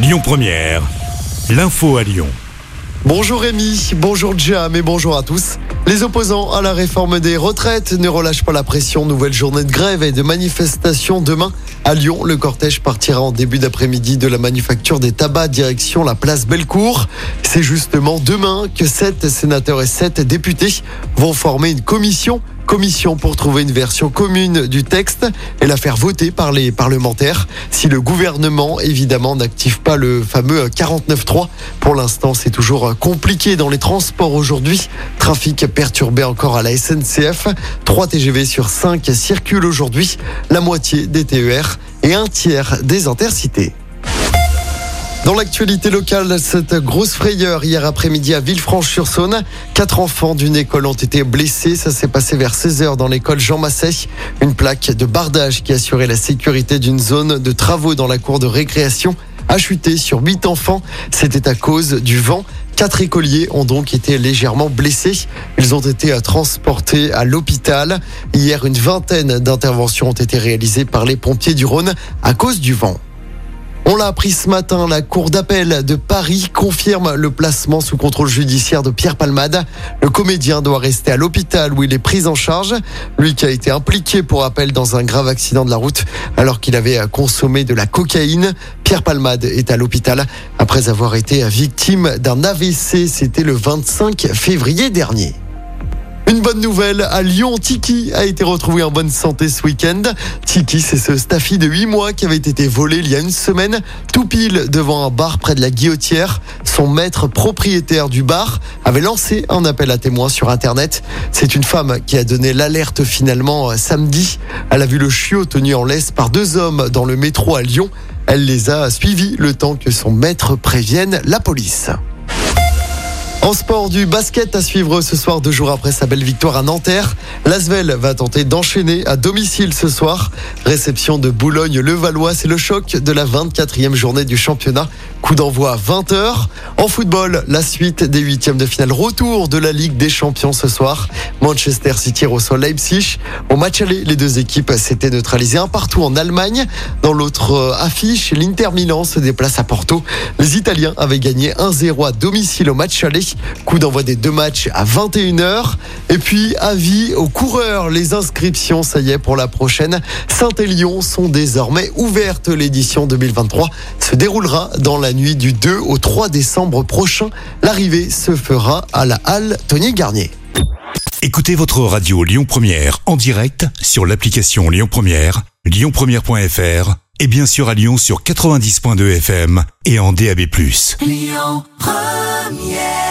Lyon Première, l'info à Lyon. Bonjour Rémi, bonjour Jam et bonjour à tous. Les opposants à la réforme des retraites ne relâchent pas la pression. Nouvelle journée de grève et de manifestation demain à Lyon. Le cortège partira en début d'après-midi de la manufacture des tabacs direction la place Bellecour. C'est justement demain que sept sénateurs et sept députés vont former une commission commission pour trouver une version commune du texte et la faire voter par les parlementaires. Si le gouvernement, évidemment, n'active pas le fameux 49.3, pour l'instant, c'est toujours compliqué dans les transports aujourd'hui. Trafic perturbé encore à la SNCF. 3 TGV sur 5 circulent aujourd'hui, la moitié des TER et un tiers des intercités. Dans l'actualité locale, cette grosse frayeur hier après-midi à Villefranche-sur-Saône. Quatre enfants d'une école ont été blessés. Ça s'est passé vers 16h dans l'école Jean Massé. Une plaque de bardage qui assurait la sécurité d'une zone de travaux dans la cour de récréation a chuté sur huit enfants. C'était à cause du vent. Quatre écoliers ont donc été légèrement blessés. Ils ont été transportés à l'hôpital. Hier, une vingtaine d'interventions ont été réalisées par les pompiers du Rhône à cause du vent. On l'a appris ce matin, la Cour d'appel de Paris confirme le placement sous contrôle judiciaire de Pierre Palmade. Le comédien doit rester à l'hôpital où il est pris en charge. Lui qui a été impliqué pour appel dans un grave accident de la route alors qu'il avait consommé de la cocaïne. Pierre Palmade est à l'hôpital après avoir été victime d'un AVC. C'était le 25 février dernier. Une bonne nouvelle, à Lyon, Tiki a été retrouvé en bonne santé ce week-end. Tiki, c'est ce staffy de 8 mois qui avait été volé il y a une semaine, tout pile devant un bar près de la Guillotière. Son maître propriétaire du bar avait lancé un appel à témoins sur Internet. C'est une femme qui a donné l'alerte finalement euh, samedi. Elle a vu le chiot tenu en laisse par deux hommes dans le métro à Lyon. Elle les a suivis le temps que son maître prévienne la police. En sport du basket à suivre ce soir, deux jours après sa belle victoire à Nanterre. L'Asvel va tenter d'enchaîner à domicile ce soir. Réception de Boulogne-le-Valois, c'est le choc de la 24e journée du championnat. Coup d'envoi à 20h. En football, la suite des huitièmes de finale. Retour de la Ligue des Champions ce soir. Manchester City reçoit Leipzig. Au match aller, les deux équipes s'étaient neutralisées un partout en Allemagne. Dans l'autre euh, affiche, l'Inter Milan se déplace à Porto. Les Italiens avaient gagné 1-0 à domicile au match aller. Coup d'envoi des deux matchs à 21h. Et puis, avis aux coureurs. Les inscriptions, ça y est, pour la prochaine. Saint-Élion sont désormais ouvertes. L'édition 2023 se déroulera dans la nuit du 2 au 3 décembre prochain. L'arrivée se fera à la halle Tony Garnier. Écoutez votre radio Lyon Première en direct sur l'application Lyon Première, lyonpremière.fr et bien sûr à Lyon sur 90.2 FM et en DAB+. Lyon Première